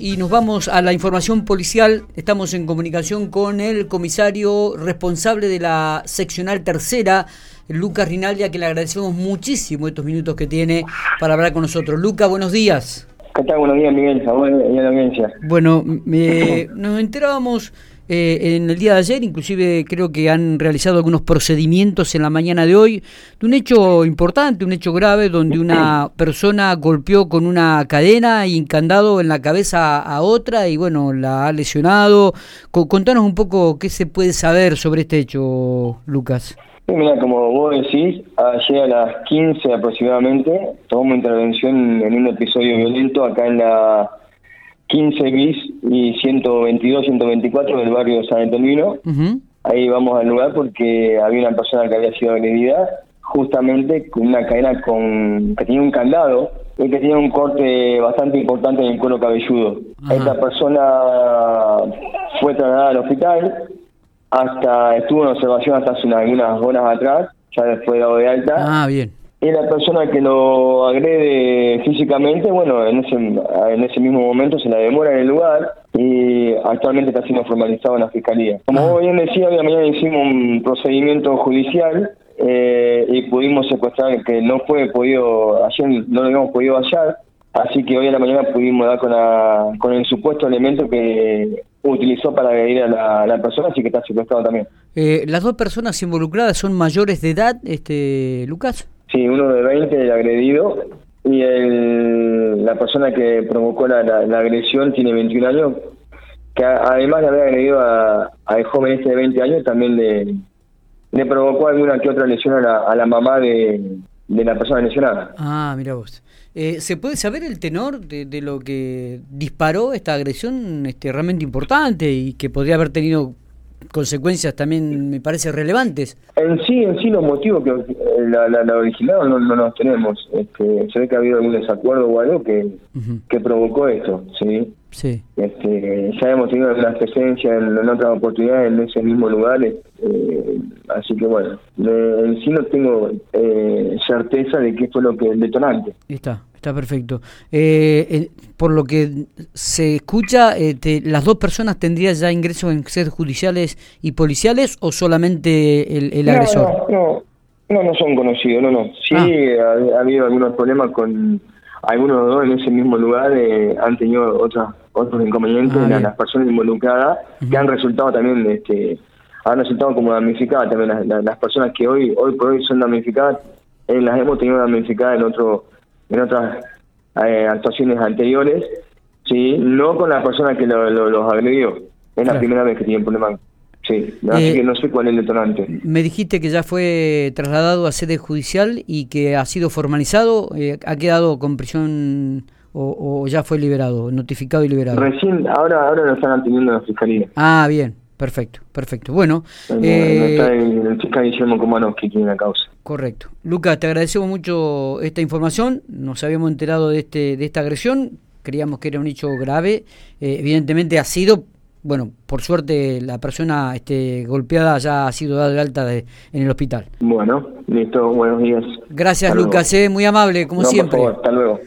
Y nos vamos a la información policial. Estamos en comunicación con el comisario responsable de la seccional tercera, Lucas Rinaldi, a que le agradecemos muchísimo estos minutos que tiene para hablar con nosotros. Lucas, buenos días. ¿Qué tal? Buenos días, Miguel. la audiencia. Bueno, nos enterábamos eh, en el día de ayer, inclusive creo que han realizado algunos procedimientos en la mañana de hoy, de un hecho importante, un hecho grave, donde una persona golpeó con una cadena y encandado en la cabeza a otra y bueno, la ha lesionado. Contanos un poco qué se puede saber sobre este hecho, Lucas. mira, como vos decís, ayer a las 15 aproximadamente, tomamos intervención en un episodio violento acá en la 15 bis y 122, 124 del barrio de San Antonio. Ahí vamos al lugar porque había una persona que había sido agredida justamente con una cadena con que tenía un candado y que tenía un corte bastante importante en el cuero cabelludo. Esta persona fue trasladada al hospital, hasta estuvo en observación hasta hace algunas horas atrás, ya después dado de alta. Ah, bien y la persona que lo agrede físicamente, bueno, en ese, en ese mismo momento se la demora en el lugar y actualmente está siendo formalizado en la fiscalía. Como ah. bien decía, hoy mañana hicimos un procedimiento judicial eh, y pudimos secuestrar, que no fue podido, ayer no lo habíamos podido hallar, así que hoy en la mañana pudimos dar con, la, con el supuesto elemento que utilizó para agredir a la, persona, así que está secuestrado también. Eh, ¿Las dos personas involucradas son mayores de edad, este Lucas? Sí, uno de 20, el agredido, y el, la persona que provocó la, agresión tiene 21 años, que además de haber agredido a, al joven este de 20 años, también le, le provocó alguna que otra lesión a la, a la mamá de, de la persona lesionada. Ah, mira vos. Eh, ¿Se puede saber el tenor de, de, lo que disparó esta agresión este, realmente importante y que podría haber tenido consecuencias también me parece relevantes. En sí, en sí los motivos que eh, la, la, la original no, no los tenemos. Este, se ve que ha habido algún desacuerdo o algo que, que provocó esto, ¿sí? Sí. Este, ya hemos tenido algunas presencias en, en, otras oportunidades en ese mismo lugar, eh, así que bueno, en sí no tengo eh, certeza de qué fue lo que el detonante. Está. Está perfecto. Eh, por lo que se escucha, eh, ¿las dos personas tendrían ya ingresos en sedes judiciales y policiales o solamente el, agresor? No, no, no, son conocidos, no, no. Sí, ah. ha, habido algunos problemas con algunos dos en ese mismo lugar, eh, han tenido otras, otros inconvenientes ah, las personas involucradas que han resultado también, este, han resultado como damnificadas también las, personas que hoy, hoy por hoy son damnificadas, las hemos tenido damnificadas en otro en otras eh, actuaciones anteriores, sí, no con la persona que los agredió. Es la primera vez que tienen problemas. Sí, así eh, que no sé cuál es el detonante. Me dijiste que ya fue trasladado a sede judicial y que ha sido formalizado. Eh, ¿Ha quedado con prisión o, ya fue liberado, notificado y liberado? Recién, ahora, ahora lo están atendiendo en la fiscalía. Ah, bien. Perfecto, perfecto. Bueno, eh, está el Guillermo Comanos que tiene la causa. Correcto. Lucas, te agradecemos mucho esta información. Nos habíamos enterado de este de esta agresión. Creíamos que era un hecho grave. Eh, evidentemente ha sido, bueno, por suerte la persona este, golpeada ya ha sido dada de alta en el hospital. Bueno, listo. Buenos días. Gracias, Lucas. Eh, muy amable, como siempre. hasta luego.